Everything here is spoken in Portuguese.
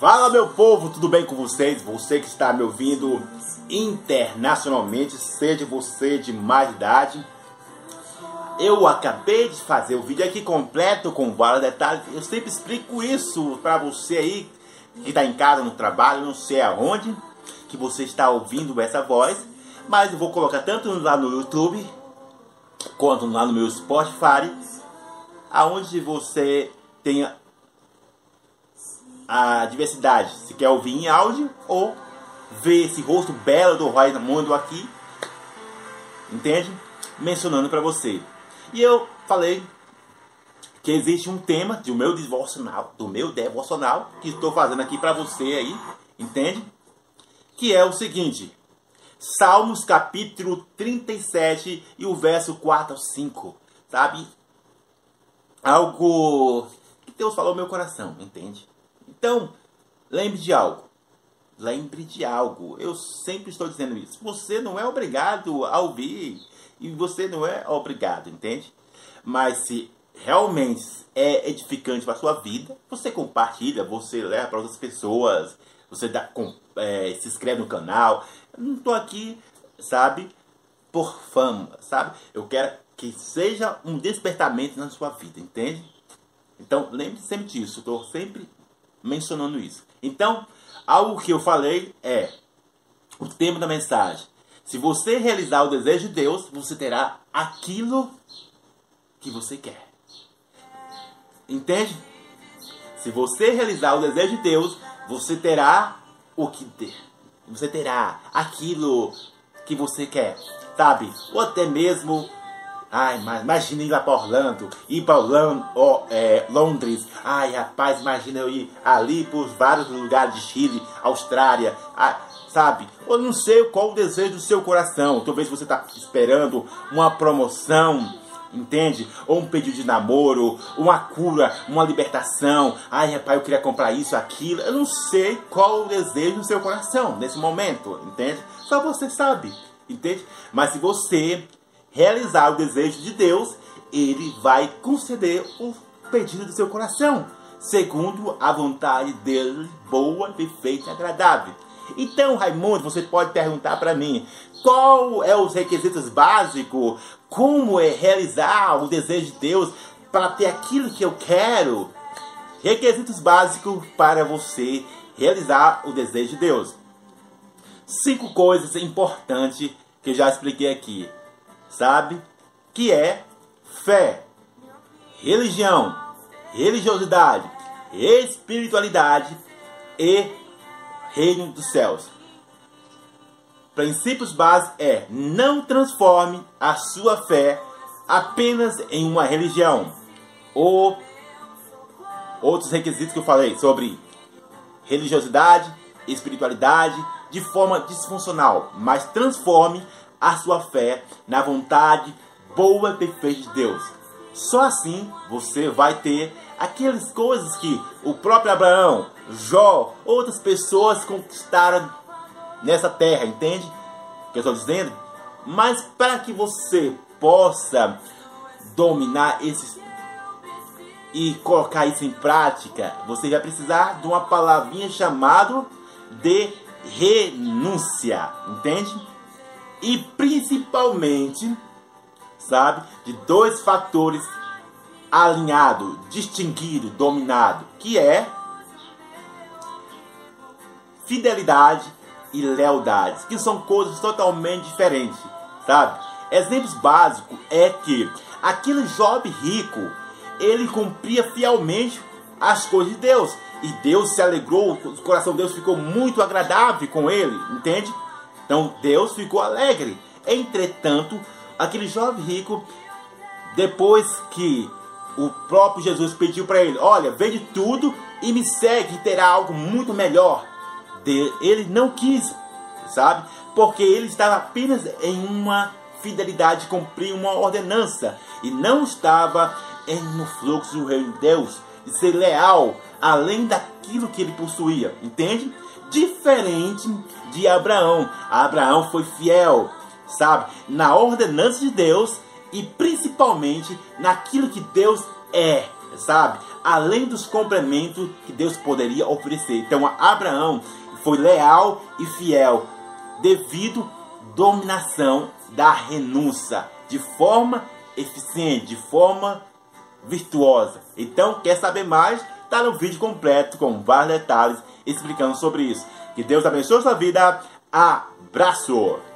Fala meu povo, tudo bem com vocês? Você que está me ouvindo internacionalmente, seja você de mais idade. Eu acabei de fazer o vídeo aqui completo com vários detalhes. Eu sempre explico isso para você aí que está em casa, no trabalho, não sei aonde, que você está ouvindo essa voz. Mas eu vou colocar tanto lá no YouTube quanto lá no meu Spotify, aonde você tenha a diversidade. Se quer ouvir em áudio ou ver esse rosto belo do Mundo aqui, entende? Mencionando para você. E eu falei que existe um tema do meu devocional, do meu devocional que estou fazendo aqui para você aí, entende? Que é o seguinte: Salmos capítulo 37 e o verso 4 ao 5, sabe? Algo que Deus falou no meu coração, entende? Então, lembre de algo. Lembre de algo. Eu sempre estou dizendo isso. Você não é obrigado a ouvir. E você não é obrigado, entende? Mas se realmente é edificante para a sua vida, você compartilha, você leva para outras pessoas, você dá, com, é, se inscreve no canal. Eu não estou aqui, sabe, por fama, sabe? Eu quero que seja um despertamento na sua vida, entende? Então, lembre sempre disso. Estou sempre mencionando isso. Então, algo que eu falei é o tema da mensagem. Se você realizar o desejo de Deus, você terá aquilo que você quer. Entende? Se você realizar o desejo de Deus, você terá o que ter. Você terá aquilo que você quer, sabe? Ou até mesmo Ai, mas imagina ir lá para Orlando, ir para oh, é, Londres. Ai, rapaz, imagina eu ir ali por vários lugares de Chile, Austrália, sabe? Eu não sei qual o desejo do seu coração. Talvez você está esperando uma promoção, entende? Ou um pedido de namoro, uma cura, uma libertação. Ai, rapaz, eu queria comprar isso, aquilo. Eu não sei qual o desejo do seu coração nesse momento, entende? Só você sabe, entende? Mas se você realizar o desejo de Deus, ele vai conceder o pedido do seu coração, segundo a vontade dele, boa, perfeita e agradável. Então, Raimundo, você pode perguntar para mim, qual é os requisitos básicos? Como é realizar o desejo de Deus para ter aquilo que eu quero? Requisitos básicos para você realizar o desejo de Deus. Cinco coisas importantes que eu já expliquei aqui sabe? Que é fé, religião, religiosidade, espiritualidade e reino dos céus. Princípios básicos é não transforme a sua fé apenas em uma religião ou outros requisitos que eu falei sobre religiosidade, espiritualidade de forma disfuncional, mas transforme a sua fé na vontade boa e perfeita de Deus. Só assim você vai ter aquelas coisas que o próprio Abraão, Jó, outras pessoas conquistaram nessa terra, entende? O que eu estou dizendo? Mas para que você possa dominar esses e colocar isso em prática, você vai precisar de uma palavrinha chamada de renúncia, entende? E principalmente, sabe, de dois fatores alinhado, distinguido, dominado, que é fidelidade e lealdade, que são coisas totalmente diferentes, sabe? Exemplos básicos é que aquele jovem rico, ele cumpria fielmente as coisas de Deus, e Deus se alegrou, o coração de Deus ficou muito agradável com ele, entende? Então Deus ficou alegre. Entretanto, aquele jovem rico, depois que o próprio Jesus pediu para ele: Olha, vende tudo e me segue, e terá algo muito melhor. Ele não quis, sabe? Porque ele estava apenas em uma fidelidade, cumprir uma ordenança e não estava em, no fluxo do reino de Deus, de ser leal além daquilo que ele possuía, entende? Diferente de Abraão. Abraão foi fiel, sabe, na ordenança de Deus e principalmente naquilo que Deus é, sabe? além dos complementos que Deus poderia oferecer. Então Abraão foi leal e fiel devido dominação da renúncia de forma eficiente, de forma virtuosa. Então, quer saber mais? Está no vídeo completo com vários detalhes explicando sobre isso. Que Deus abençoe a sua vida. Abraço!